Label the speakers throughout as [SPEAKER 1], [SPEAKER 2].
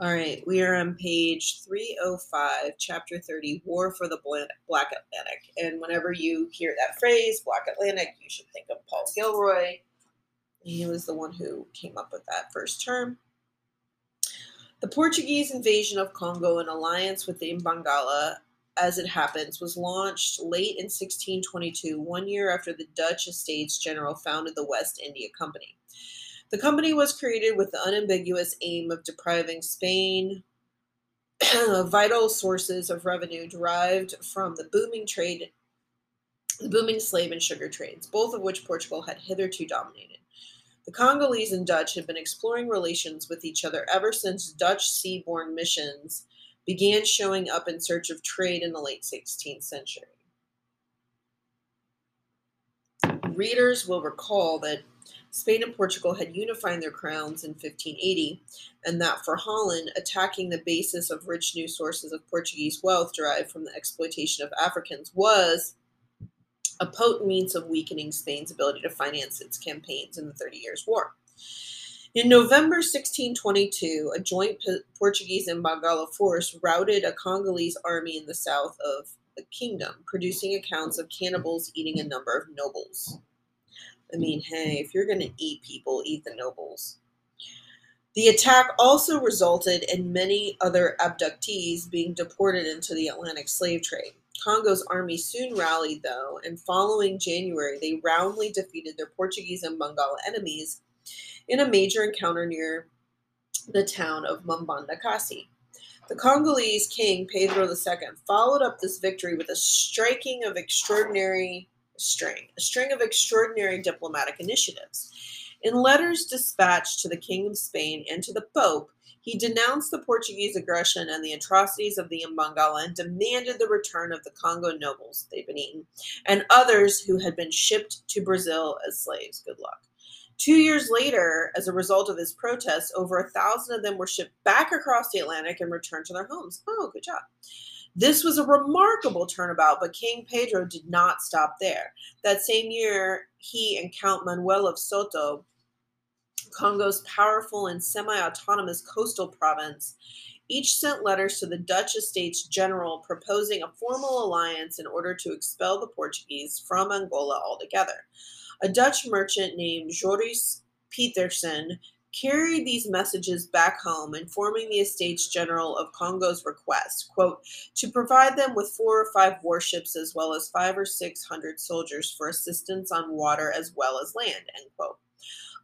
[SPEAKER 1] All right, we are on page 305, chapter 30, War for the Black Atlantic. And whenever you hear that phrase, Black Atlantic, you should think of Paul Gilroy. He was the one who came up with that first term. The Portuguese invasion of Congo in alliance with the Imbangala, as it happens, was launched late in 1622, one year after the Dutch Estates General founded the West India Company. The company was created with the unambiguous aim of depriving Spain of vital sources of revenue derived from the booming trade, the booming slave and sugar trades, both of which Portugal had hitherto dominated. The Congolese and Dutch had been exploring relations with each other ever since Dutch seaborne missions began showing up in search of trade in the late 16th century. Readers will recall that Spain and Portugal had unified their crowns in 1580, and that for Holland, attacking the basis of rich new sources of Portuguese wealth derived from the exploitation of Africans was a potent means of weakening Spain's ability to finance its campaigns in the Thirty Years' War. In November 1622, a joint Portuguese and Bangala force routed a Congolese army in the south of the kingdom, producing accounts of cannibals eating a number of nobles. I mean, mm-hmm. hey, if you're going to eat people, eat the nobles. The attack also resulted in many other abductees being deported into the Atlantic slave trade. Congo's army soon rallied, though, and following January, they roundly defeated their Portuguese and Bangala enemies in a major encounter near the town of Mambandakasi. The Congolese king Pedro II followed up this victory with a striking of extraordinary string, a string of extraordinary diplomatic initiatives. In letters dispatched to the King of Spain and to the Pope, he denounced the Portuguese aggression and the atrocities of the Imbangala and demanded the return of the Congo nobles they'd been eaten and others who had been shipped to Brazil as slaves. Good luck. Two years later, as a result of his protests, over a thousand of them were shipped back across the Atlantic and returned to their homes. Oh, good job. This was a remarkable turnabout, but King Pedro did not stop there. That same year, he and Count Manuel of Soyo, Congo's powerful and semi autonomous coastal province, each sent letters to the Dutch Estates General proposing a formal alliance in order to expel the Portuguese from Angola altogether. A Dutch merchant named Joris Petersen carried these messages back home, informing the Estates General of Congo's request, quote, to provide them with four or five warships as well as five or six hundred soldiers for assistance on water as well as land, end quote.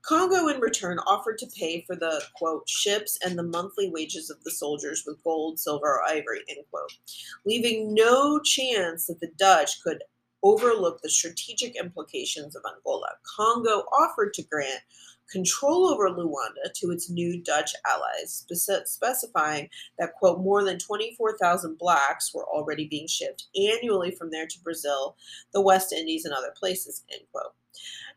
[SPEAKER 1] Congo, in return, offered to pay for the quote ships and the monthly wages of the soldiers with gold, silver, or ivory, end quote, leaving no chance that the Dutch could overlook the strategic implications of Angola. Congo offered to grant control over Luanda to its new Dutch allies, specifying that, quote, more than 24,000 blacks were already being shipped annually from there to Brazil, the West Indies, and other places, end quote.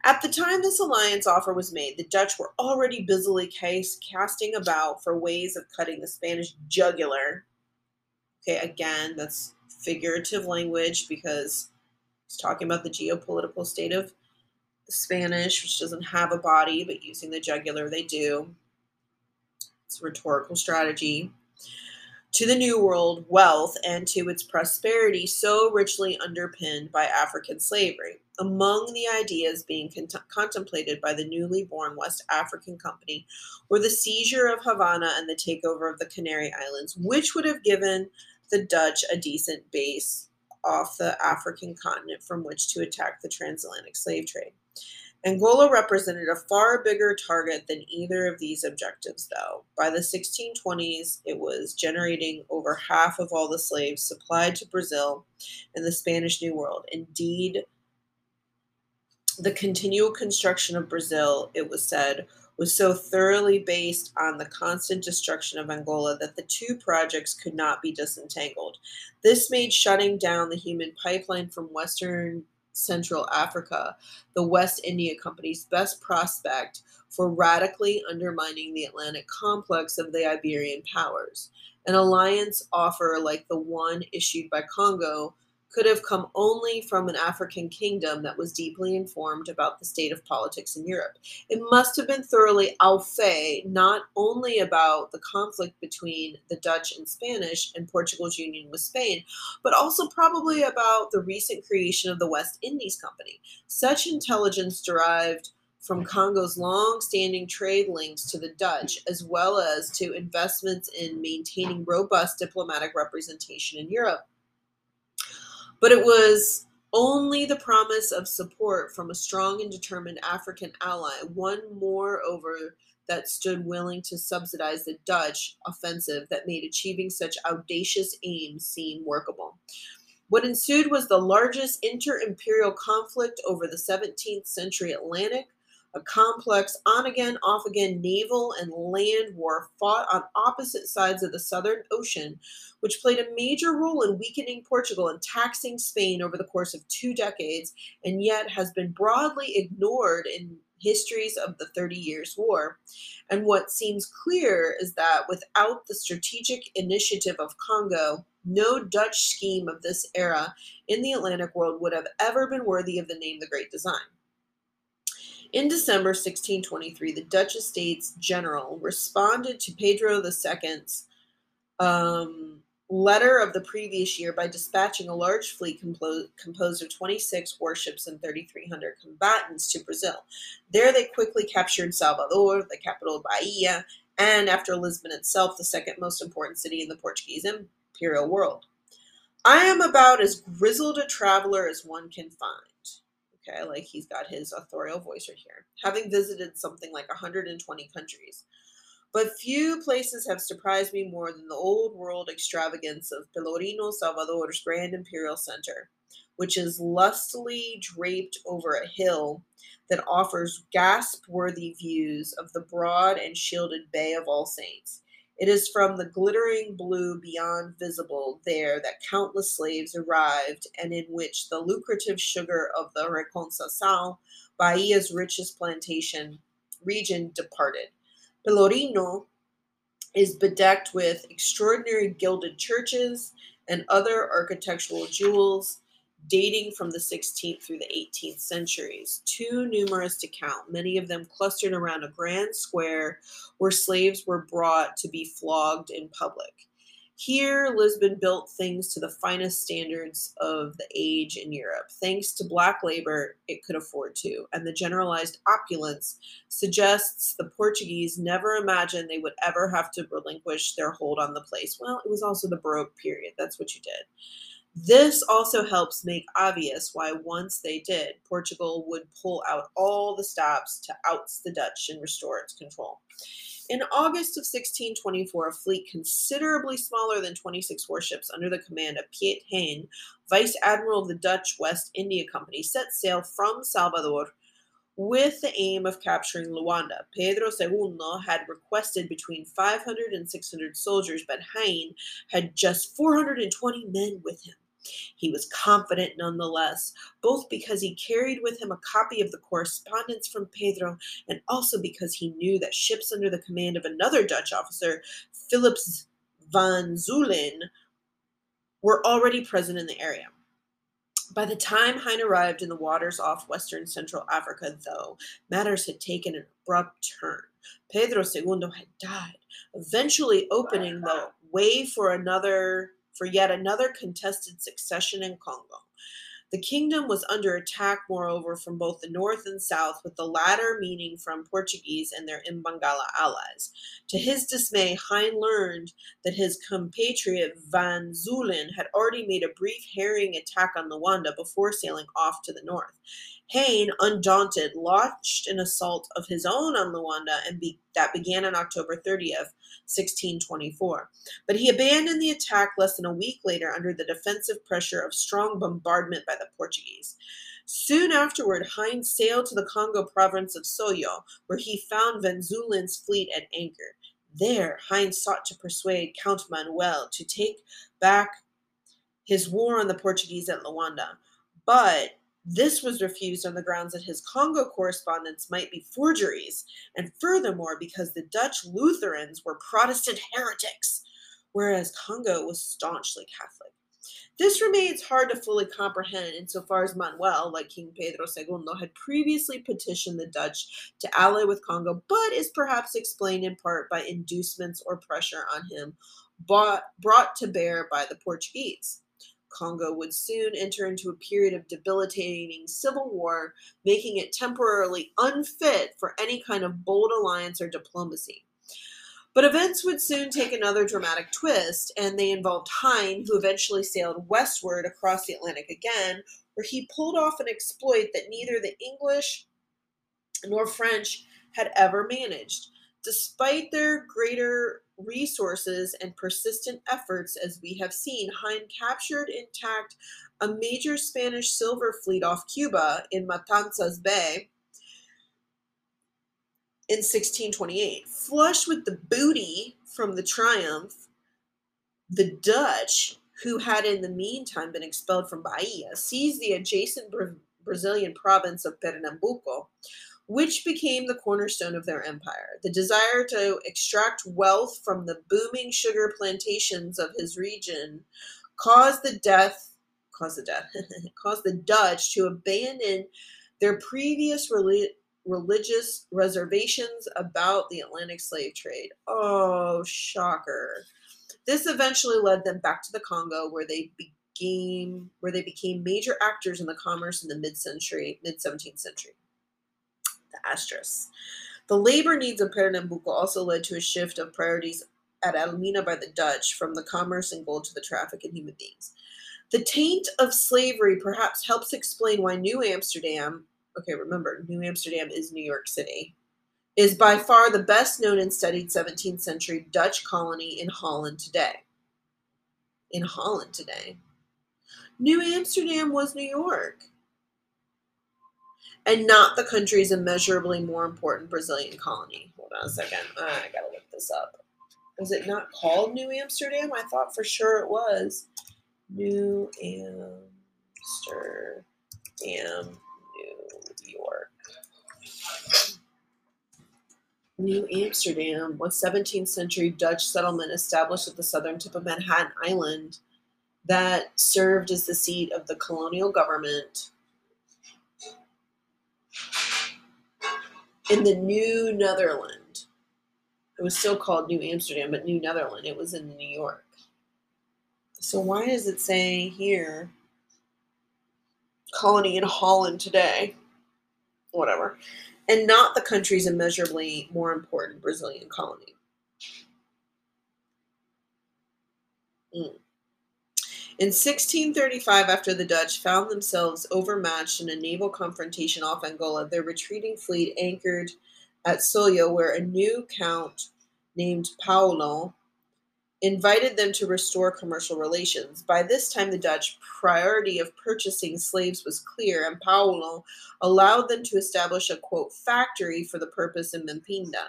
[SPEAKER 1] At the time this alliance offer was made, the Dutch were already busily case, casting about for ways of cutting the Spanish jugular. Okay, again, that's figurative language because it's talking about the geopolitical state of Spanish, which doesn't have a body, but using the jugular they do. It's a rhetorical strategy. To the New World wealth and to its prosperity, so richly underpinned by African slavery. Among the ideas being cont- contemplated by the newly born West African Company were the seizure of Havana and the takeover of the Canary Islands, which would have given the Dutch a decent base off the African continent from which to attack the transatlantic slave trade. Angola represented a far bigger target than either of these objectives, though. By the 1620s, it was generating over half of all the slaves supplied to Brazil and the Spanish New World. Indeed, the continual construction of Brazil, it was said, was so thoroughly based on the constant destruction of Angola that the two projects could not be disentangled. This made shutting down the human pipeline from Western Central Africa, the West India Company's best prospect for radically undermining the Atlantic complex of the Iberian powers. An alliance offer like the one issued by Congo could have come only from an African kingdom that was deeply informed about the state of politics in Europe. It must have been thoroughly au fait, not only about the conflict between the Dutch and Spanish and Portugal's union with Spain, but also probably about the recent creation of the West Indies Company. Such intelligence derived from Congo's long standing trade links to the Dutch, as well as to investments in maintaining robust diplomatic representation in Europe but it was only the promise of support from a strong and determined African ally, one moreover that stood willing to subsidize the Dutch offensive that made achieving such audacious aims seem workable. What ensued was the largest inter imperial conflict over the 17th century Atlantic, a complex on again, off again naval and land war fought on opposite sides of the Southern Ocean, which played a major role in weakening Portugal and taxing Spain over the course of two decades, and yet has been broadly ignored in histories of the Thirty Years' War. And what seems clear is that without the strategic initiative of Congo, no Dutch scheme of this era in the Atlantic world would have ever been worthy of the name the Great Design. In December 1623, the Dutch Estates General responded to Pedro II's um, letter of the previous year by dispatching a large fleet compo- composed of 26 warships and 3,300 combatants to Brazil. There they quickly captured Salvador, the capital of Bahia, and after Lisbon itself, the second most important city in the Portuguese imperial world. I am about as grizzled a traveler as one can find. Okay, like he's got his authorial voice right here, having visited something like 120 countries. But few places have surprised me more than the old world extravagance of Pelourinho Salvador's Grand Imperial Center, which is lustily draped over a hill that offers gasp worthy views of the broad and shielded Bay of All Saints it is from the glittering blue beyond visible there that countless slaves arrived, and in which the lucrative sugar of the Reconceição, Bahia's richest plantation region, departed. Pelourinho is bedecked with extraordinary gilded churches and other architectural jewels dating from the 16th through the 18th centuries, too numerous to count, many of them clustered around a grand square where slaves were brought to be flogged in public. Here, Lisbon built things to the finest standards of the age in Europe. Thanks to black labor, it could afford to, and the generalized opulence suggests the Portuguese never imagined they would ever have to relinquish their hold on the place. Well, it was also the Baroque period. That's what you did. This also helps make obvious why, once they did, Portugal would pull out all the stops to oust the Dutch and restore its control. In August of 1624, a fleet considerably smaller than 26 warships under the command of Piet Hein, Vice Admiral of the Dutch West India Company, set sail from Salvador with the aim of capturing Luanda. Pedro II had requested between 500 and 600 soldiers, but Hein had just 420 men with him. He was confident nonetheless, both because he carried with him a copy of the correspondence from Pedro and also because he knew that ships under the command of another Dutch officer, Philips van Zuylen, were already present in the area. By the time Hein arrived in the waters off western Central Africa, though, matters had taken an abrupt turn. Pedro II had died, eventually opening the way for another for yet another contested succession in Congo. The kingdom was under attack, moreover, from both the north and south, with the latter meaning from Portuguese and their Imbangala allies. To his dismay, Hein learned that his compatriot Van Zuylen had already made a brief harrying attack on Luanda before sailing off to the north. Hein, undaunted, launched an assault of his own on Luanda and be- that began on October 30th, 1624. But he abandoned the attack less than a week later under the defensive pressure of strong bombardment by the Portuguese. Soon afterward, Hein sailed to the Congo province of Soyo, where he found Van Zuylen's fleet at anchor. There, Hein sought to persuade Count Manuel to take back his war on the Portuguese at Luanda. But this was refused on the grounds that his Congo correspondence might be forgeries, and furthermore because the Dutch Lutherans were Protestant heretics, whereas Congo was staunchly Catholic. This remains hard to fully comprehend insofar as Manuel, like King Pedro II, had previously petitioned the Dutch to ally with Congo, but is perhaps explained in part by inducements or pressure on him bought, brought to bear by the Portuguese. Congo would soon enter into a period of debilitating civil war, making it temporarily unfit for any kind of bold alliance or diplomacy. But events would soon take another dramatic twist, and they involved Hein, who eventually sailed westward across the Atlantic again, where he pulled off an exploit that neither the English nor French had ever managed. Despite their greater resources and persistent efforts, as we have seen, Hein captured intact a major Spanish silver fleet off Cuba in Matanzas Bay in 1628. Flush with the booty from the triumph, the Dutch, who had in the meantime been expelled from Bahia, seized the adjacent Bra- Brazilian province of Pernambuco, which became the cornerstone of their empire. The desire to extract wealth from the booming sugar plantations of his region caused the death caused the death caused the Dutch to abandon their previous reli- religious reservations about the Atlantic slave trade. Oh, shocker. This eventually led them back to the Congo where they became where they became major actors in the commerce in the mid-century, mid-17th century. The asterisk. The labor needs of Pernambuco also led to a shift of priorities at Elmina by the Dutch from the commerce and gold to the traffic in human beings. The taint of slavery perhaps helps explain why New Amsterdam okay, remember, New Amsterdam is New York City, is by far the best known and studied 17th century Dutch colony in Holland today. In Holland today. New Amsterdam was New York. And not the country's immeasurably more important Brazilian colony. Hold on a second. I gotta look this up. Was it not called New Amsterdam? I thought for sure it was. New Amsterdam New York. New Amsterdam was 17th century Dutch settlement established at the southern tip of Manhattan Island that served as the seat of the colonial government in the New Netherland. It was still called New Amsterdam, but New Netherland. It was in New York. So why does it say here colony in Holland today? whatever, and not the country's immeasurably more important Brazilian colony. Mm. In 1635, after the Dutch found themselves overmatched in a naval confrontation off Angola, their retreating fleet anchored at Soyo, where a new count named Paulo invited them to restore commercial relations. By this time, the Dutch priority of purchasing slaves was clear, and Paulo allowed them to establish a quote factory for the purpose in Mapinda.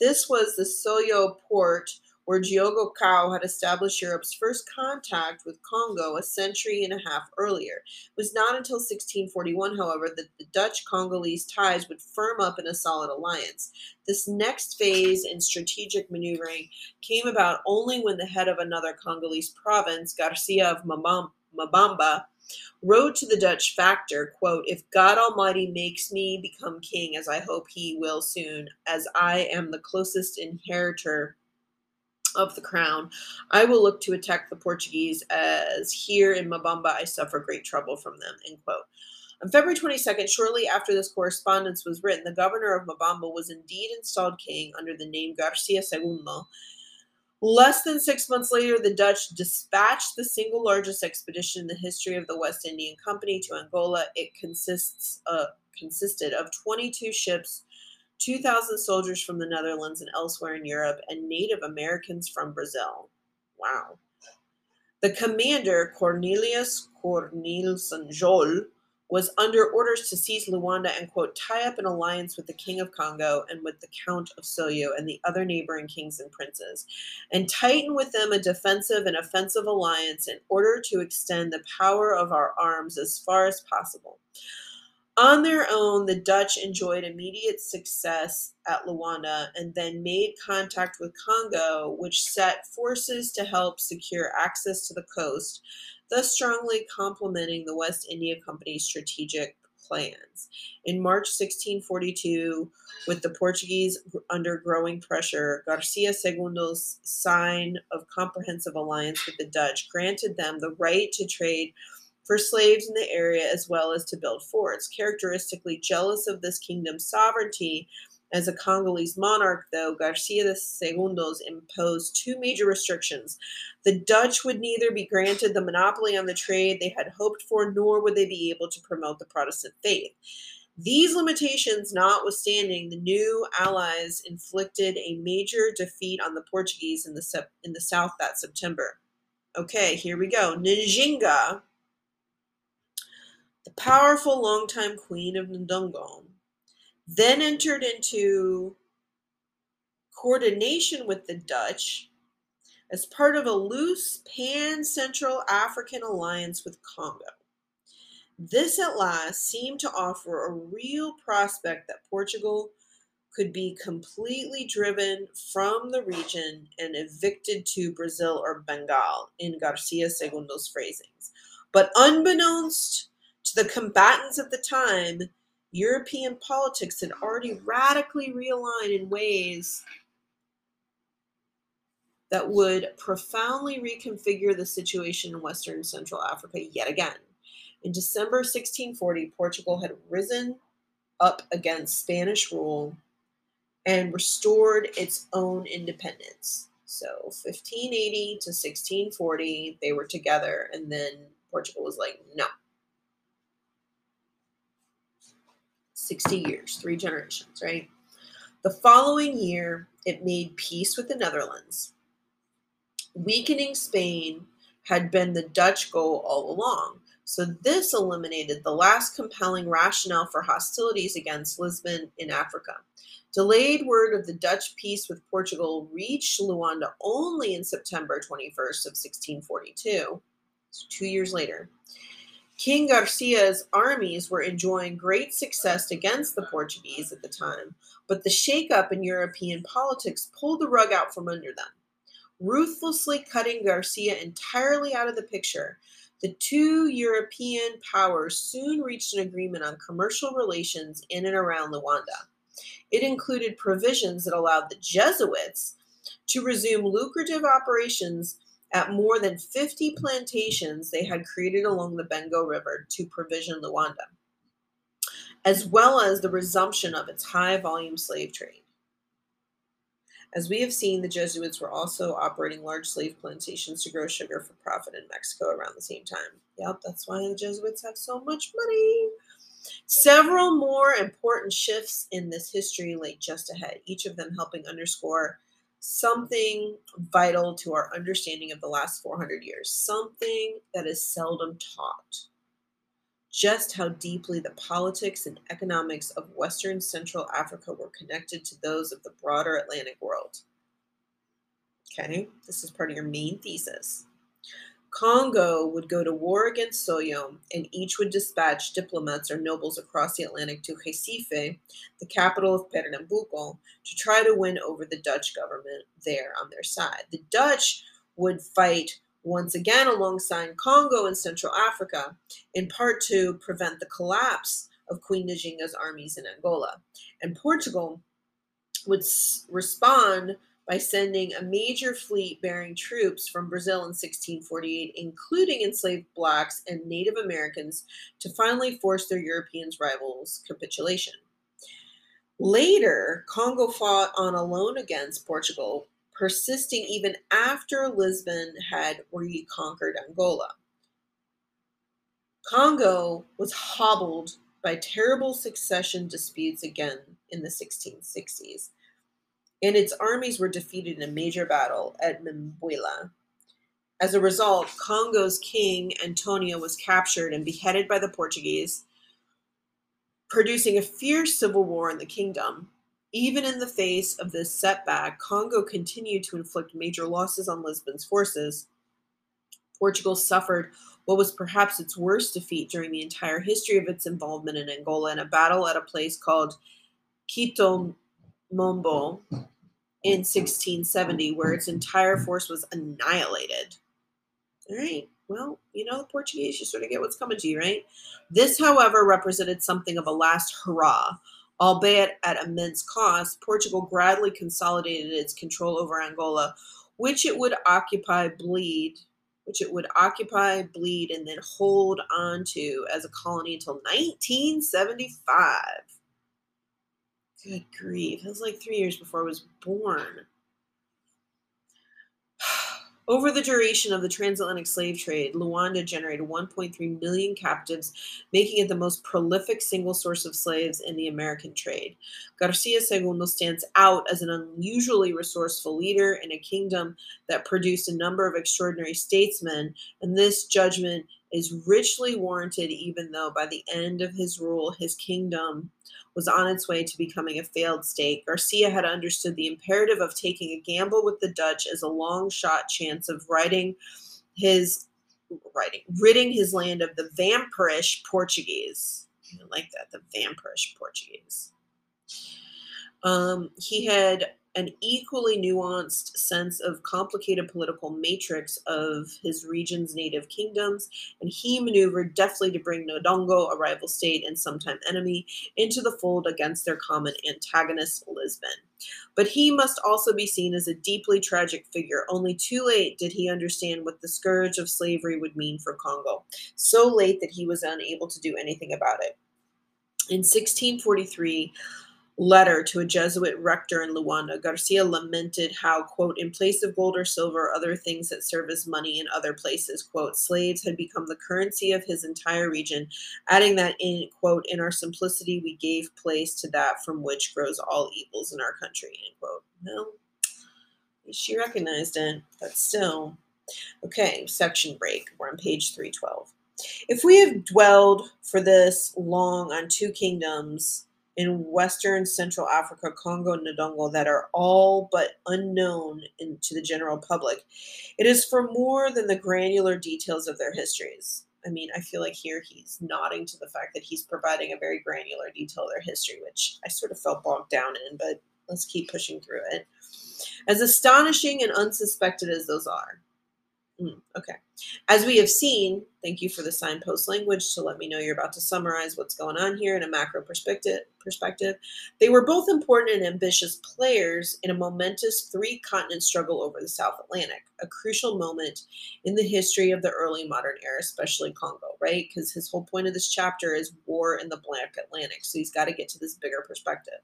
[SPEAKER 1] This was the Soyo port where Diogo Cao had established Europe's first contact with Congo a century and a half earlier. It was not until 1641, however, that the Dutch Congolese ties would firm up in a solid alliance. This next phase in strategic maneuvering came about only when the head of another Congolese province, Garcia of Mabamba, wrote to the Dutch factor, quote, If God Almighty makes me become king, as I hope he will soon, as I am the closest inheritor of the crown, I will look to attack the Portuguese as here in Mabamba I suffer great trouble from them. End quote. On February 22nd, shortly after this correspondence was written, the governor of Mabamba was indeed installed king under the name Garcia Segundo. Less than six months later, the Dutch dispatched the single largest expedition in the history of the West Indian Company to Angola. It consists uh, consisted of 22 ships, 2,000 soldiers from the Netherlands and elsewhere in Europe, and Native Americans from Brazil. Wow. The commander, Cornelius Cornelsen Jol, was under orders to seize Luanda and, quote, tie up an alliance with the King of Congo and with the Count of Soyo and the other neighboring kings and princes, and tighten with them a defensive and offensive alliance in order to extend the power of our arms as far as possible. On their own, the Dutch enjoyed immediate success at Luanda and then made contact with Congo, which set forces to help secure access to the coast, thus strongly complementing the West India Company's strategic plans. In March 1642, with the Portuguese under growing pressure, Garcia Segundo's sign of comprehensive alliance with the Dutch granted them the right to trade for slaves in the area as well as to build forts. Characteristically jealous of this kingdom's sovereignty, as a Congolese monarch, though, Garcia Segundos imposed two major restrictions. The Dutch would neither be granted the monopoly on the trade they had hoped for, nor would they be able to promote the Protestant faith. These limitations notwithstanding, the new allies inflicted a major defeat on the Portuguese in the, in the south that September. Okay, here we go. Njinga, the powerful longtime queen of Ndongo, then entered into coordination with the Dutch as part of a loose pan Central African alliance with Congo. This at last seemed to offer a real prospect that Portugal could be completely driven from the region and evicted to Brazil or Bengal, in Garcia Segundo's phrasings. But unbeknownst the combatants at the time, European politics had already radically realigned in ways that would profoundly reconfigure the situation in Western Central Africa yet again. In December 1640, Portugal had risen up against Spanish rule and restored its own independence. So 1580 to 1640, they were together, and then Portugal was like, no, 60 years, three generations, right? The following year, it made peace with the Netherlands. Weakening Spain had been the Dutch goal all along, so this eliminated the last compelling rationale for hostilities against Lisbon in Africa. Delayed word of the Dutch peace with Portugal reached Luanda only in September 21st of 1642, so two years later. King Garcia's armies were enjoying great success against the Portuguese at the time, but the shakeup in European politics pulled the rug out from under them. Ruthlessly cutting Garcia entirely out of the picture, the two European powers soon reached an agreement on commercial relations in and around Luanda. It included provisions that allowed the Jesuits to resume lucrative operations at more than 50 plantations they had created along the Bengo River to provision Luanda, as well as the resumption of its high volume slave trade. As we have seen, the Jesuits were also operating large slave plantations to grow sugar for profit in Mexico around the same time. Yep, that's why the Jesuits have so much money. Several more important shifts in this history lay just ahead, each of them helping underscore something vital to our understanding of the last 400 years, something that is seldom taught. Just how deeply the politics and economics of Western Central Africa were connected to those of the broader Atlantic world. Okay, this is part of your main thesis. Congo would go to war against Soyo, and each would dispatch diplomats or nobles across the Atlantic to Recife, the capital of Pernambuco, to try to win over the Dutch government there on their side. The Dutch would fight once again alongside Congo and Central Africa, in part to prevent the collapse of Queen Njinga's armies in Angola. And Portugal would s- respond by sending a major fleet bearing troops from Brazil in 1648, including enslaved blacks and Native Americans, to finally force their European rivals' capitulation. Later, Congo fought on alone against Portugal, persisting even after Lisbon had reconquered Angola. Congo was hobbled by terrible succession disputes again in the 1660s and its armies were defeated in a major battle at Mbwila. As a result, Congo's king Antonio was captured and beheaded by the Portuguese, producing a fierce civil war in the kingdom. Even in the face of this setback, Congo continued to inflict major losses on Lisbon's forces. Portugal suffered what was perhaps its worst defeat during the entire history of its involvement in Angola in a battle at a place called Quito Mombo in 1670, where its entire force was annihilated. All right, well, you know, the Portuguese, you sort of get what's coming to you, right? This, however, represented something of a last hurrah. Albeit at immense cost, Portugal gradually consolidated its control over Angola, which it would occupy, bleed, which it would occupy, bleed, and then hold on to as a colony until 1975. Good grief. It was like three years before I was born. Over the duration of the transatlantic slave trade, Luanda generated 1.3 million captives, making it the most prolific single source of slaves in the American trade. Garcia Segundo stands out as an unusually resourceful leader in a kingdom that produced a number of extraordinary statesmen, and this judgment is richly warranted, even though by the end of his rule, his kingdom was on its way to becoming a failed state, Garcia had understood the imperative of taking a gamble with the Dutch as a long shot chance of righting his writing, ridding his land of the vampirish Portuguese. I like that, the vampirish Portuguese. Um, he had an equally nuanced sense of complicated political matrix of his region's native kingdoms, and he maneuvered deftly to bring Ndongo, a rival state and sometime enemy, into the fold against their common antagonist, Lisbon. But he must also be seen as a deeply tragic figure. Only too late did he understand what the scourge of slavery would mean for Congo, so late that he was unable to do anything about it. In 1643, letter to a Jesuit rector in Luanda, Garcia lamented how, quote, in place of gold or silver, other things that serve as money in other places, quote, slaves had become the currency of his entire region, adding that in, quote, in our simplicity we gave place to that from which grows all evils in our country, end quote. Well, she recognized it, but still. Okay, section break. We're on page 312. If we have dwelled for this long on two kingdoms, in Western Central Africa, Congo, Ndongo that are all but unknown in, to the general public. It is for more than the granular details of their histories. I mean, I feel like here he's nodding to the fact that he's providing a very granular detail of their history, which I sort of felt bogged down in, but let's keep pushing through it. As astonishing and unsuspected as those are, Mm, okay. As we have seen, thank you for the signpost language to let me know you're about to summarize what's going on here in a macro perspective. Perspective, they were both important and ambitious players in a momentous three-continent struggle over the South Atlantic, a crucial moment in the history of the early modern era, especially Congo, right? Because his whole point of this chapter is war in the Black Atlantic, so he's got to get to this bigger perspective.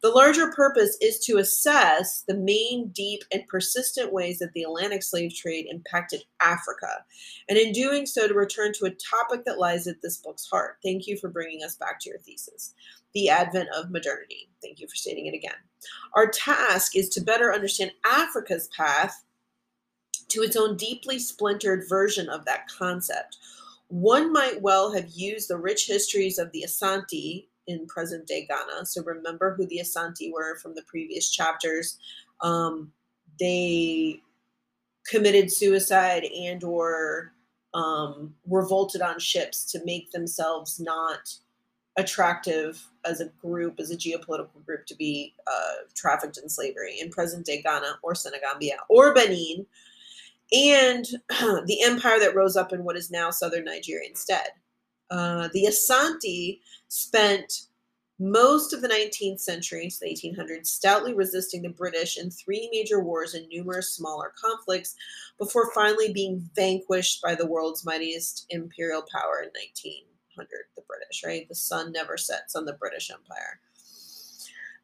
[SPEAKER 1] The larger purpose is to assess the main, deep, and persistent ways that the Atlantic slave trade impacted Africa, and in doing so, to return to a topic that lies at this book's heart. Thank you for bringing us back to your thesis the advent of modernity. Thank you for stating it again. Our task is to better understand Africa's path to its own deeply splintered version of that concept. One might well have used the rich histories of the Asante in present day Ghana. So remember who the Asante were from the previous chapters. Um, they committed suicide and or um, revolted on ships to make themselves not attractive as a group, as a geopolitical group, to be uh, trafficked in slavery in present day Ghana or Senegambia or Benin, and the empire that rose up in what is now southern Nigeria instead. Uh, the Asante spent most of the 19th century, the 1800s, stoutly resisting the British in three major wars and numerous smaller conflicts before finally being vanquished by the world's mightiest imperial power in 1900, the British, right? The sun never sets on the British Empire.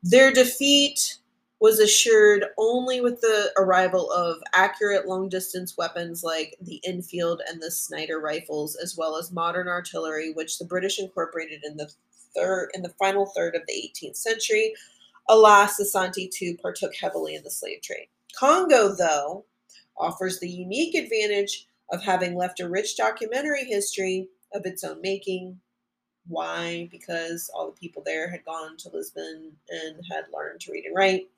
[SPEAKER 1] Their defeat was assured only with the arrival of accurate long distance weapons like the Enfield and the Snider rifles, as well as modern artillery, which the British incorporated in the third in the final third of the 18th century. Alas, Asante too partook heavily in the slave trade. Congo, though, offers the unique advantage of having left a rich documentary history of its own making. Why? Because all the people there had gone to Lisbon and had learned to read and write.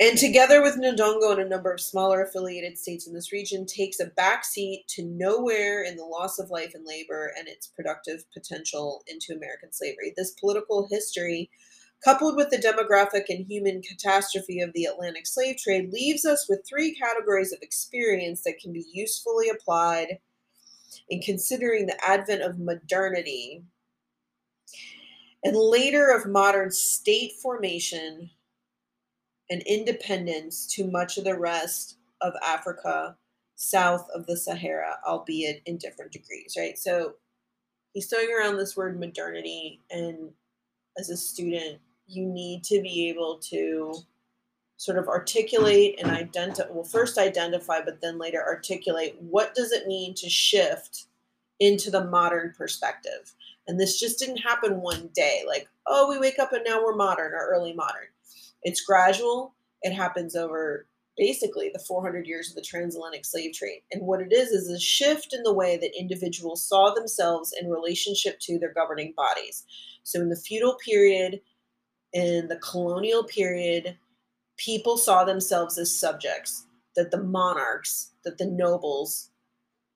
[SPEAKER 1] And together with Ndongo and a number of smaller affiliated states in this region, takes a backseat to nowhere in the loss of life and labor and its productive potential into American slavery. This political history, coupled with the demographic and human catastrophe of the Atlantic slave trade, leaves us with three categories of experience that can be usefully applied in considering the advent of modernity and later of modern state formation and independence to much of the rest of Africa south of the Sahara, albeit in different degrees, right? So he's throwing around this word modernity, and as a student, you need to be able to sort of articulate and identify well first identify but then later articulate what does it mean to shift into the modern perspective and this just didn't happen one day like oh we wake up and now we're modern or early modern it's gradual. It happens over basically the 400 years of the transatlantic slave trade. And what it is is a shift in the way that individuals saw themselves in relationship to their governing bodies. So in the feudal period, in the colonial period, people saw themselves as subjects, that the monarchs, that the nobles,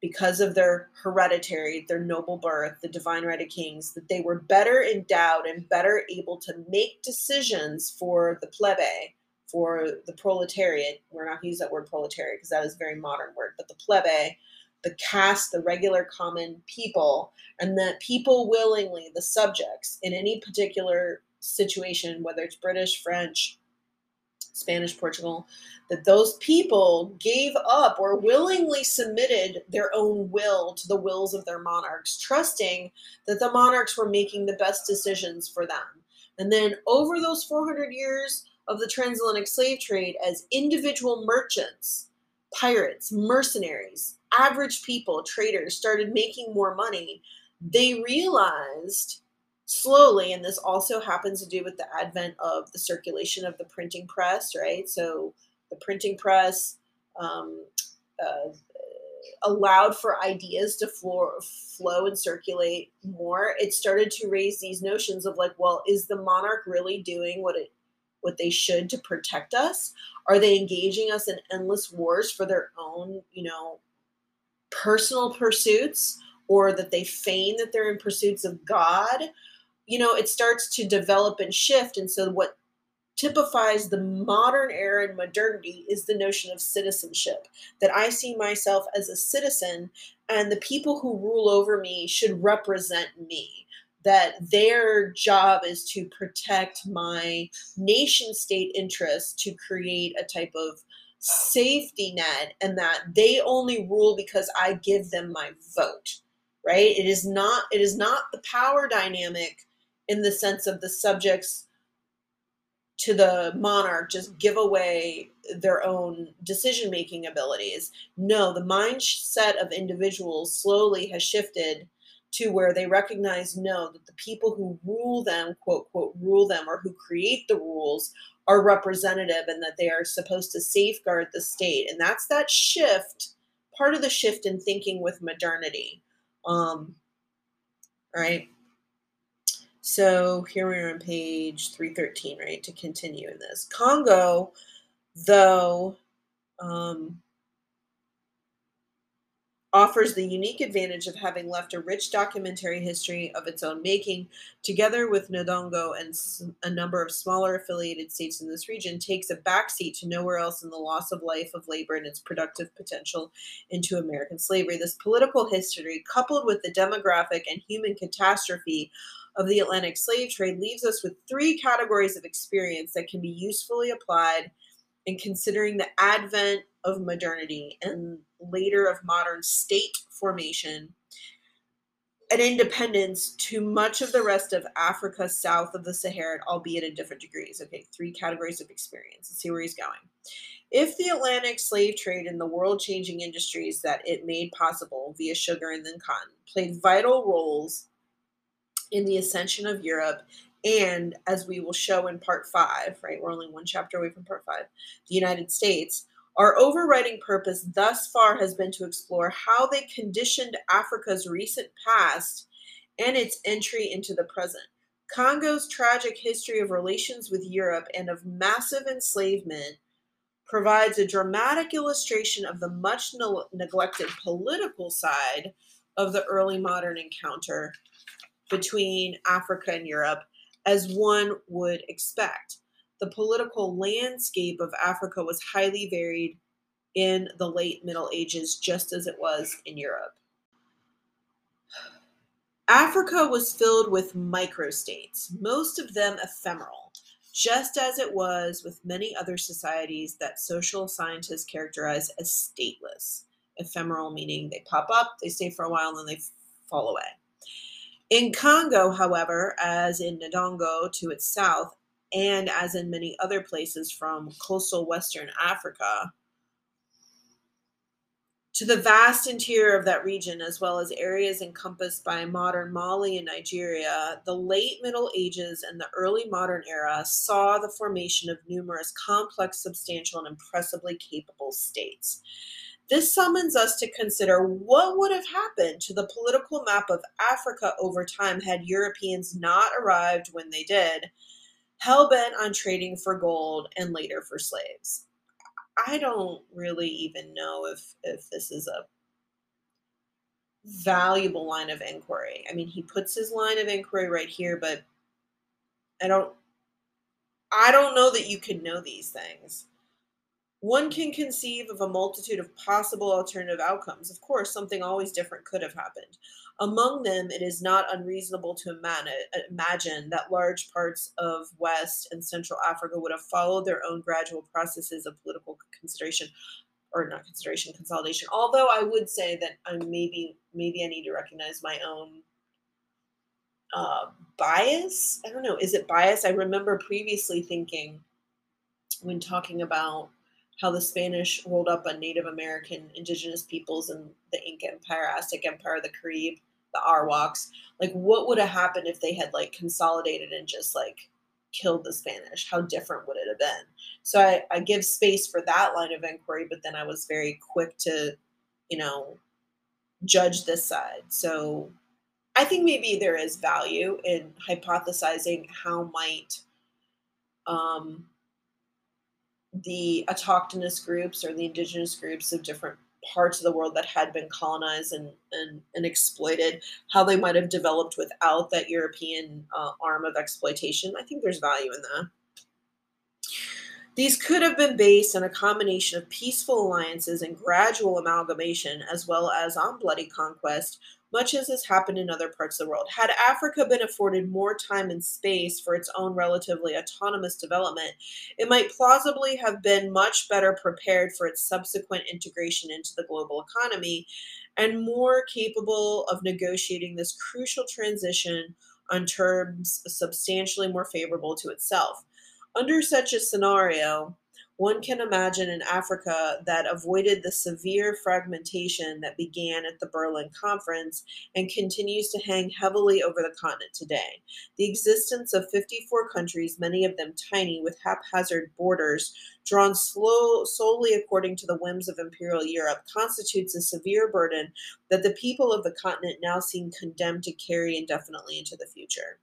[SPEAKER 1] because of their hereditary, their noble birth, the divine right of kings, that they were better endowed and better able to make decisions for the plebe, for the proletariat. We're not use that word proletariat because that is a very modern word, but the plebe, the caste, the regular common people, and that people willingly, the subjects, in any particular situation, whether it's British, French, Spanish, Portugal, that those people gave up or willingly submitted their own will to the wills of their monarchs, trusting that the monarchs were making the best decisions for them. And then over those 400 years of the transatlantic slave trade, as individual merchants, pirates, mercenaries, average people, traders started making more money, they realized slowly, and this also happens to do with the advent of the circulation of the printing press, right? So the printing press um, uh, allowed for ideas to flow, flow and circulate more. It started to raise these notions of like, well, is the monarch really doing what it what they should to protect us? Are they engaging us in endless wars for their own, you know, personal pursuits, or that they feign that they're in pursuits of God? You know, it starts to develop and shift. And so, what typifies the modern era and modernity is the notion of citizenship that I see myself as a citizen, and the people who rule over me should represent me. That their job is to protect my nation state interests, to create a type of safety net, and that they only rule because I give them my vote. Right? It is not. It is not the power dynamic in the sense of the subjects to the monarch just give away their own decision making abilities. No, the mindset of individuals slowly has shifted to where they recognize no, that the people who rule them, quote, quote, rule them or who create the rules are representative and that they are supposed to safeguard the state. And that's that shift, part of the shift in thinking with modernity. Um, right. So here we are on page 313, right, to continue in this. Congo, though, um, offers the unique advantage of having left a rich documentary history of its own making, together with Ndongo and a number of smaller affiliated states in this region, takes a backseat to nowhere else in the loss of life, of labor, and its productive potential into American slavery. This political history, coupled with the demographic and human catastrophe of the Atlantic slave trade leaves us with three categories of experience that can be usefully applied in considering the advent of modernity and later of modern state formation and independence to much of the rest of Africa south of the Sahara, albeit in different degrees. Okay, three categories of experience. Let's see where he's going. If the Atlantic slave trade and the world changing industries that it made possible via sugar and then cotton played vital roles in the ascension of Europe and as we will show in part five, right? We're only one chapter away from part five, the United States. Our overriding purpose thus far has been to explore how they conditioned Africa's recent past and its entry into the present. Congo's tragic history of relations with Europe and of massive enslavement provides a dramatic illustration of the much neglected political side of the early modern encounter between Africa and Europe, as one would expect. The political landscape of Africa was highly varied in the late Middle Ages, just as it was in Europe. Africa was filled with microstates, most of them ephemeral, just as it was with many other societies that social scientists characterize as stateless. Ephemeral meaning they pop up, they stay for a while, and then they fall away. In Congo, however, as in Ndongo to its south, and as in many other places from coastal Western Africa, to the vast interior of that region, as well as areas encompassed by modern Mali and Nigeria, the late Middle Ages and the early modern era saw the formation of numerous complex, substantial, and impressively capable states. This summons us to consider what would have happened to the political map of Africa over time had Europeans not arrived when they did, hell bent on trading for gold and later for slaves. I don't really even know if if this is a valuable line of inquiry. I mean, he puts his line of inquiry right here, but I don't I don't know that you can know these things. One can conceive of a multitude of possible alternative outcomes. Of course, something always different could have happened. Among them, it is not unreasonable to imagine that large parts of West and Central Africa would have followed their own gradual processes of political consideration or not consideration consolidation although i would say that i maybe maybe i need to recognize my own uh, bias i don't know is it bias i remember previously thinking when talking about how the Spanish rolled up on Native American indigenous peoples in the Inca Empire, Aztec Empire, the Carib, the Arawaks. Like, what would have happened if they had like consolidated and just like killed the Spanish? How different would it have been? So I, I give space for that line of inquiry, but then I was very quick to, you know, judge this side. So I think maybe there is value in hypothesizing how might um, the autochthonous groups or the indigenous groups of different parts of the world that had been colonized and, and, and exploited, how they might have developed without that European uh, arm of exploitation. I think there's value in that. These could have been based on a combination of peaceful alliances and gradual amalgamation, as well as on bloody conquest, much as has happened in other parts of the world. Had Africa been afforded more time and space for its own relatively autonomous development, it might plausibly have been much better prepared for its subsequent integration into the global economy and more capable of negotiating this crucial transition on terms substantially more favorable to itself. Under such a scenario, one can imagine an Africa that avoided the severe fragmentation that began at the Berlin Conference and continues to hang heavily over the continent today. The existence of 54 countries, many of them tiny with haphazard borders, drawn slow, solely according to the whims of imperial Europe, constitutes a severe burden that the people of the continent now seem condemned to carry indefinitely into the future.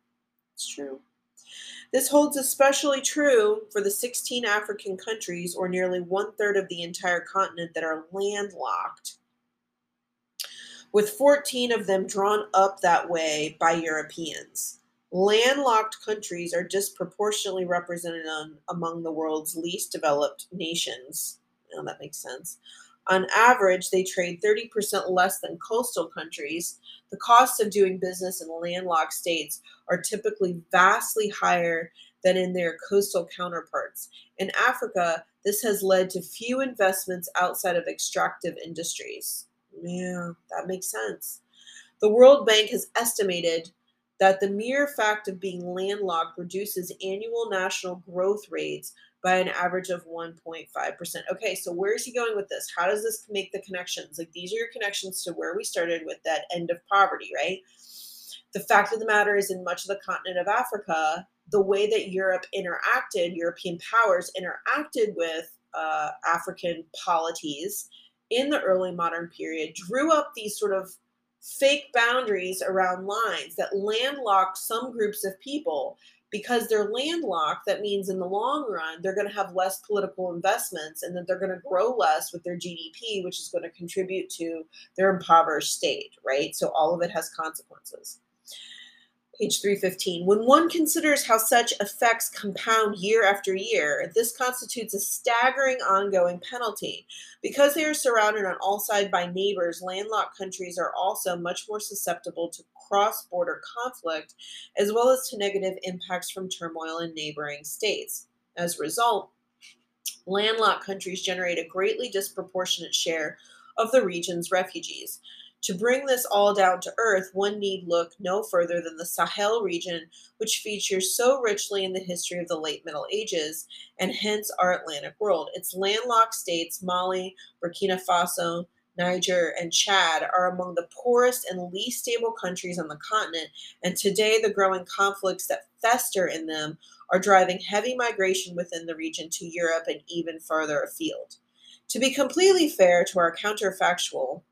[SPEAKER 1] It's true. This holds especially true for the 16 African countries, or nearly one third of the entire continent, that are landlocked, with 14 of them drawn up that way by Europeans. Landlocked countries are disproportionately represented on, among the world's least developed nations. Now that makes sense. On average, they trade 30% less than coastal countries. The costs of doing business in landlocked states are typically vastly higher than in their coastal counterparts. In Africa, this has led to few investments outside of extractive industries. Yeah, that makes sense. The World Bank has estimated that the mere fact of being landlocked reduces annual national growth rates by an average of 1.5%. Okay, so where is he going with this? How does this make the connections? Like these are your connections to where we started with that end of poverty, right? The fact of the matter is, in much of the continent of Africa, the way that Europe interacted, European powers interacted with uh, African polities in the early modern period, drew up these sort of fake boundaries around lines that landlocked some groups of people because they're landlocked, that means in the long run, they're going to have less political investments and that they're going to grow less with their GDP, which is going to contribute to their impoverished state, right? So all of it has consequences. Page 315. When one considers how such effects compound year after year, this constitutes a staggering ongoing penalty. Because they are surrounded on all sides by neighbors, landlocked countries are also much more susceptible to cross border conflict, as well as to negative impacts from turmoil in neighboring states. As a result, landlocked countries generate a greatly disproportionate share of the region's refugees. To bring this all down to earth, one need look no further than the Sahel region, which features so richly in the history of the late Middle Ages and hence our Atlantic world. Its landlocked states, Mali, Burkina Faso, Niger, and Chad, are among the poorest and least stable countries on the continent, and today the growing conflicts that fester in them are driving heavy migration within the region to Europe and even further afield. To be completely fair to our counterfactual,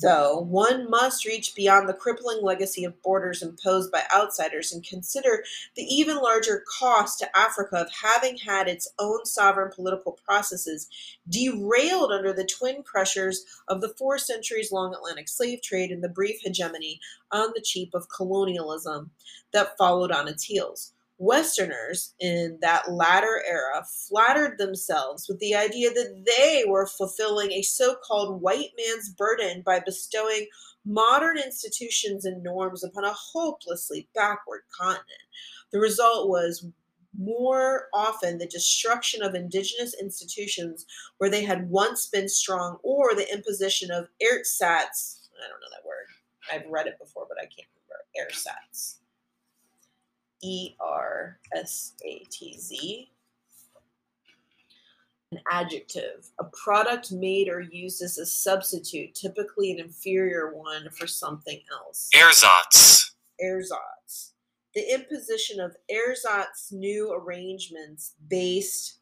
[SPEAKER 1] though, one must reach beyond the crippling legacy of borders imposed by outsiders and consider the even larger cost to Africa of having had its own sovereign political processes derailed under the twin pressures of the four centuries long Atlantic slave trade and the brief hegemony on the cheap of colonialism that followed on its heels. Westerners in that latter era flattered themselves with the idea that they were fulfilling a so called white man's burden by bestowing modern institutions and norms upon a hopelessly backward continent. The result was more often the destruction of indigenous institutions where they had once been strong or the imposition of ersatz. I don't know that word. I've read it before, but I can't remember. Ersatz E R S A T Z. An adjective, a product made or used as a substitute, typically an inferior one for something else.
[SPEAKER 2] Ersatz.
[SPEAKER 1] Ersatz. The imposition of ersatz new arrangements based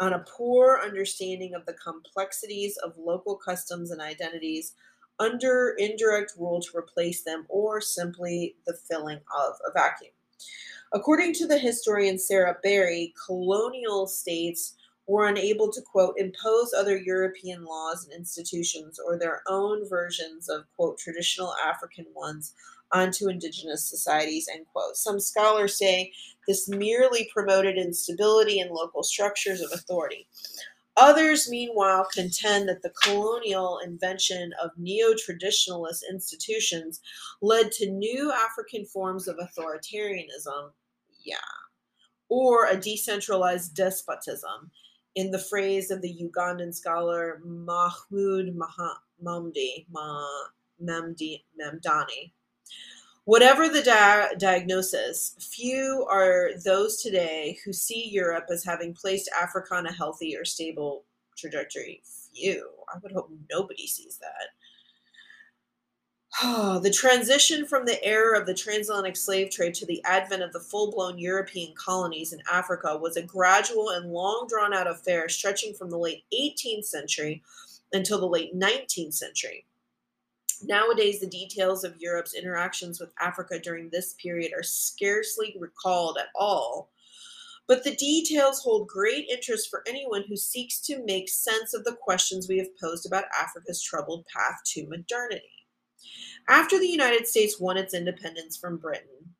[SPEAKER 1] on a poor understanding of the complexities of local customs and identities under indirect rule to replace them or simply the filling of a vacuum. According to the historian Sara Berry, colonial states were unable to, quote, impose other European laws and institutions or their own versions of, quote, traditional African ones onto indigenous societies, end quote. Some scholars say this merely promoted instability in local structures of authority. Others, meanwhile, contend that the colonial invention of neo traditionalist institutions led to new African forms of authoritarianism yeah, or a decentralized despotism, in the phrase of the Ugandan scholar Mahmood Mamdi, Mamdani. Whatever the di- diagnosis, few are those today who see Europe as having placed Africa on a healthy or stable trajectory. Few. I would hope nobody sees that. the transition from the era of the transatlantic slave trade to the advent of the full blown European colonies in Africa was a gradual and long drawn out affair stretching from the late 18th century until the late 19th century. Nowadays, the details of Europe's interactions with Africa during this period are scarcely recalled at all. But the details hold great interest for anyone who seeks to make sense of the questions we have posed about Africa's troubled path to modernity. After the United States won its independence from Britain,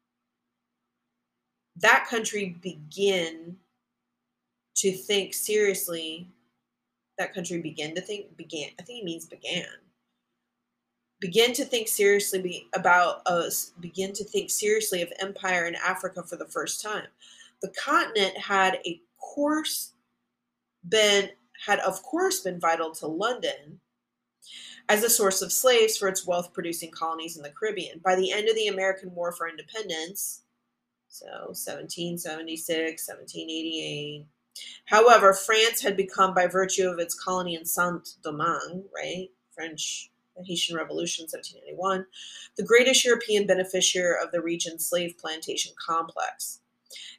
[SPEAKER 1] that country began to think seriously. That country began to think began. I think it means began. Begin to think seriously about us. Begin to think seriously of empire in Africa for the first time. The continent had a course been had of course been vital to London as a source of slaves for its wealth producing colonies in the Caribbean. By the end of the American War for Independence, so 1776, 1788, however, France had become, by virtue of its colony in Saint Domingue, right, French Haitian Revolution, 1791, the greatest European beneficiary of the region's slave plantation complex.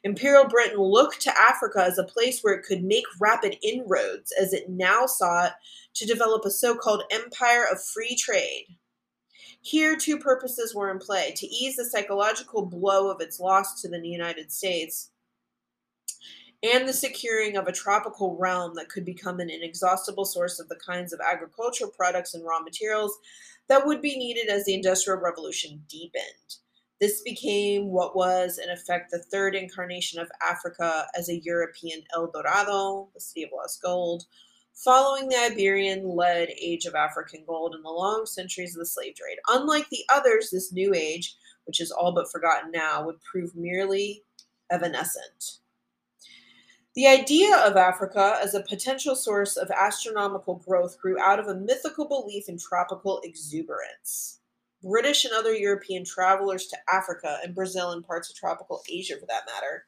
[SPEAKER 1] Imperial Britain looked to Africa as a place where it could make rapid inroads as it now sought to develop a so called empire of free trade. Here, two purposes were in play to ease the psychological blow of its loss to the United States and the securing of a tropical realm that could become an inexhaustible source of the kinds of agricultural products and raw materials that would be needed as the Industrial Revolution deepened. This became what was, in effect, the third incarnation of Africa as a European El Dorado, the city of lost gold, following the Iberian led age of African gold and the long centuries of the slave trade. Unlike the others, this new age, which is all but forgotten now, would prove merely evanescent. The idea of Africa as a potential source of astronomical growth grew out of a mythical belief in tropical exuberance. British and other European travelers to Africa and Brazil and parts of tropical Asia, for that matter,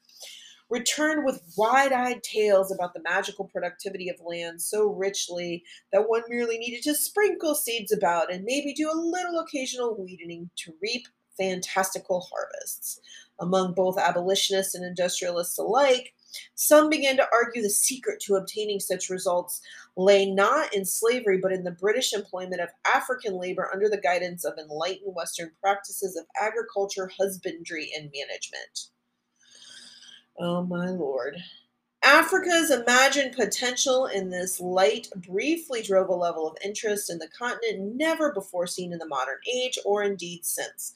[SPEAKER 1] returned with wide eyed tales about the magical productivity of land so richly that one merely needed to sprinkle seeds about and maybe do a little occasional weeding to reap fantastical harvests. Among both abolitionists and industrialists alike, some began to argue the secret to obtaining such results lay not in slavery, but in the British employment of African labor under the guidance of enlightened Western practices of agriculture, husbandry, and management. Oh, my lord. Africa's imagined potential in this light briefly drove a level of interest in the continent never before seen in the modern age, or indeed since.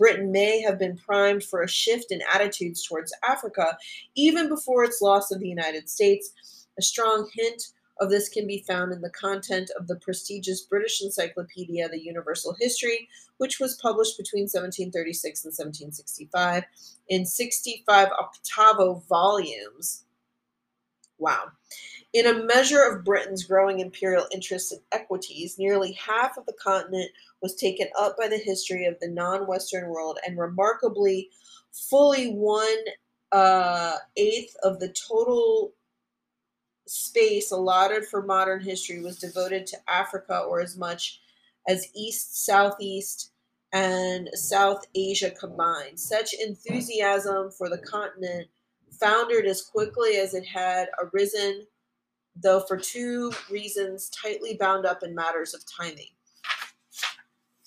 [SPEAKER 1] Britain may have been primed for a shift in attitudes towards Africa even before its loss of the United States. A strong hint of this can be found in the content of the prestigious British encyclopedia, The Universal History, which was published between 1736 and 1765 in 65 octavo volumes. Wow. In a measure of Britain's growing imperial interests and equities, nearly half of the continent was taken up by the history of the non Western world, and remarkably, fully one uh, eighth of the total space allotted for modern history was devoted to Africa, or as much as East, Southeast, and South Asia combined. Such enthusiasm for the continent foundered as quickly as it had arisen though for two reasons tightly bound up in matters of timing.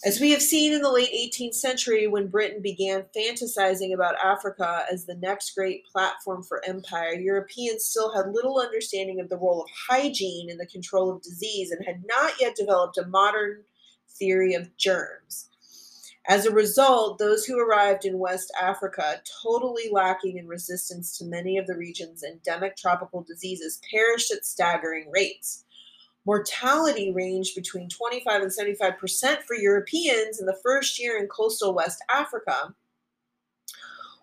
[SPEAKER 1] As we have seen in the late 18th century, when Britain began fantasizing about Africa as the next great platform for empire, Europeans still had little understanding of the role of hygiene in the control of disease and had not yet developed a modern theory of germs. As a result, those who arrived in West Africa, totally lacking in resistance to many of the region's endemic tropical diseases, perished at staggering rates. Mortality ranged between 25 and 75 percent for Europeans in the first year in coastal West Africa,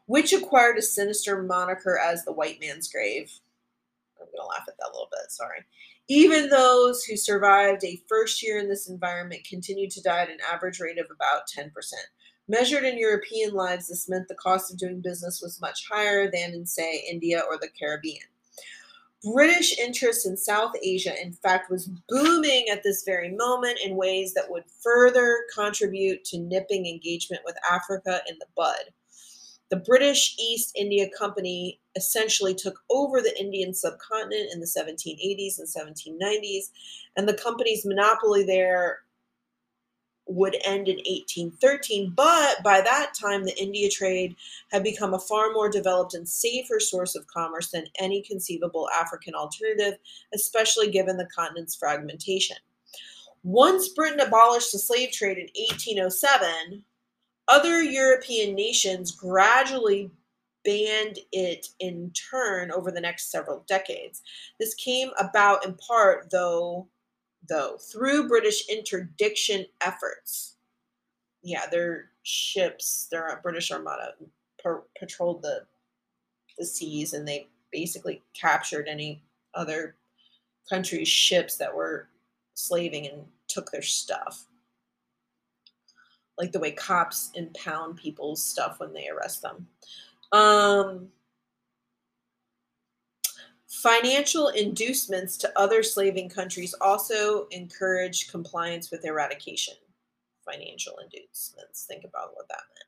[SPEAKER 1] which acquired a sinister moniker as the white man's grave. I'm going to laugh at that a little bit, sorry. Even those who survived a first year in this environment continued to die at an average rate of about 10%. Measured in European lives, this meant the cost of doing business was much higher than in, say, India or the Caribbean. British interest in South Asia, in fact, was booming at this very moment in ways that would further contribute to nipping engagement with Africa in the bud. The British East India Company essentially took over the Indian subcontinent in the 1780s and 1790s, and the company's monopoly there would end in 1813. But by that time, the India trade had become a far more developed and safer source of commerce than any conceivable African alternative, especially given the continent's fragmentation. Once Britain abolished the slave trade in 1807, other European nations gradually banned it in turn over the next several decades. This came about in part, though, though through British interdiction efforts. Yeah, their ships, their British Armada, per- patrolled the the seas, and they basically captured any other country's ships that were slaving and took their stuff like the way cops impound people's stuff when they arrest them. Um, financial inducements to other slaving countries also encourage compliance with eradication. Financial inducements. Think about what that meant.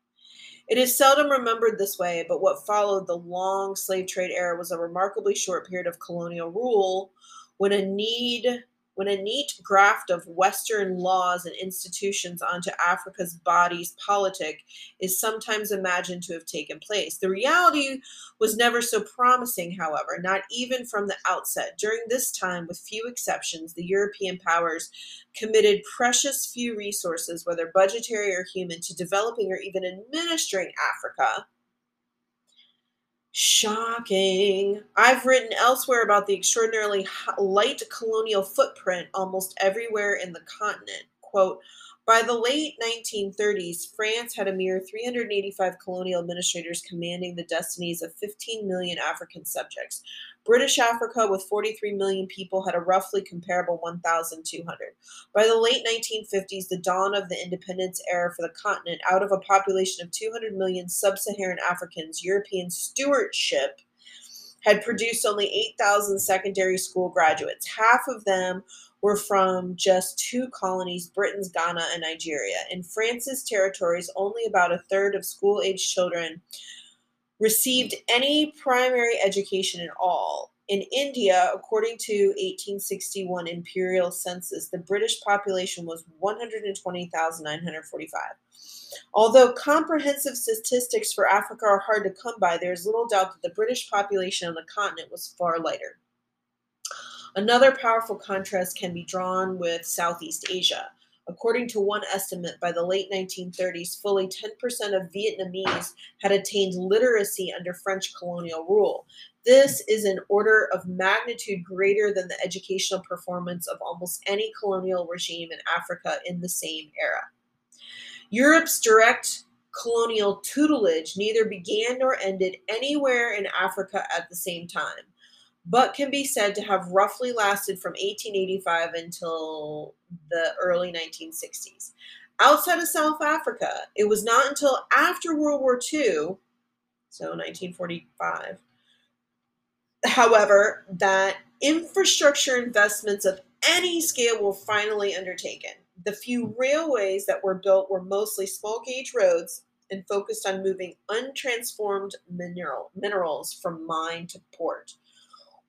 [SPEAKER 1] It is seldom remembered this way, but what followed the long slave trade era was a remarkably short period of colonial rule when a need when a neat graft of Western laws and institutions onto Africa's body's politic is sometimes imagined to have taken place. The reality was never so promising, however, not even from the outset. During this time, with few exceptions, the European powers committed precious few resources, whether budgetary or human, to developing or even administering Africa Shocking. I've written elsewhere about the extraordinarily light colonial footprint almost everywhere in the continent. Quote, by the late 1930s, France had a mere 385 colonial administrators commanding the destinies of 15 million African subjects. British Africa, with 43 million people, had a roughly comparable 1,200. By the late 1950s, the dawn of the independence era for the continent, out of a population of 200 million sub Saharan Africans, European stewardship had produced only 8,000 secondary school graduates. Half of them were from just two colonies, Britain's Ghana and Nigeria. In France's territories, only about a third of school aged children received any primary education at all. In India, according to 1861 imperial census, the British population was 120,945. Although comprehensive statistics for Africa are hard to come by, there is little doubt that the British population on the continent was far lighter. Another powerful contrast can be drawn with Southeast Asia. According to one estimate, by the late 1930s, fully 10% of Vietnamese had attained literacy under French colonial rule. This is an order of magnitude greater than the educational performance of almost any colonial regime in Africa in the same era. Europe's direct colonial tutelage neither began nor ended anywhere in Africa at the same time but can be said to have roughly lasted from 1885 until the early 1960s. Outside of South Africa, it was not until after World War II, so 1945, however, that infrastructure investments of any scale were finally undertaken. The few railways that were built were mostly small gauge roads and focused on moving untransformed mineral, minerals from mine to port.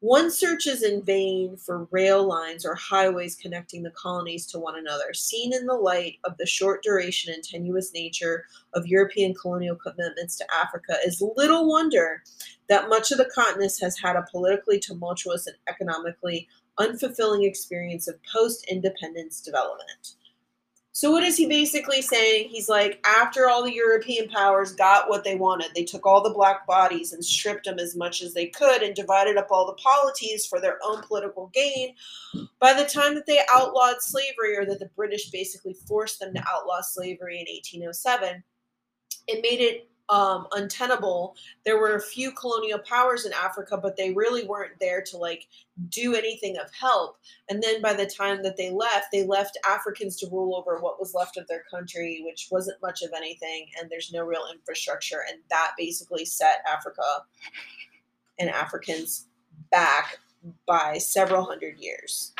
[SPEAKER 1] One searches in vain for rail lines or highways connecting the colonies to one another. Seen in the light of the short duration and tenuous nature of European colonial commitments to Africa, is little wonder that much of the continent has had a politically tumultuous and economically unfulfilling experience of post independence development. So what is he basically saying? He's like, after all the European powers got what they wanted, they took all the black bodies and stripped them as much as they could and divided up all the polities for their own political gain. By the time that they outlawed slavery, or that the British basically forced them to outlaw slavery in 1807, it made it um, untenable. There were a few colonial powers in Africa, but they really weren't there to like do anything of help. And then by the time that they left, they left Africans to rule over what was left of their country, which wasn't much of anything, and there's no real infrastructure. And that basically set Africa and Africans back by several hundred years.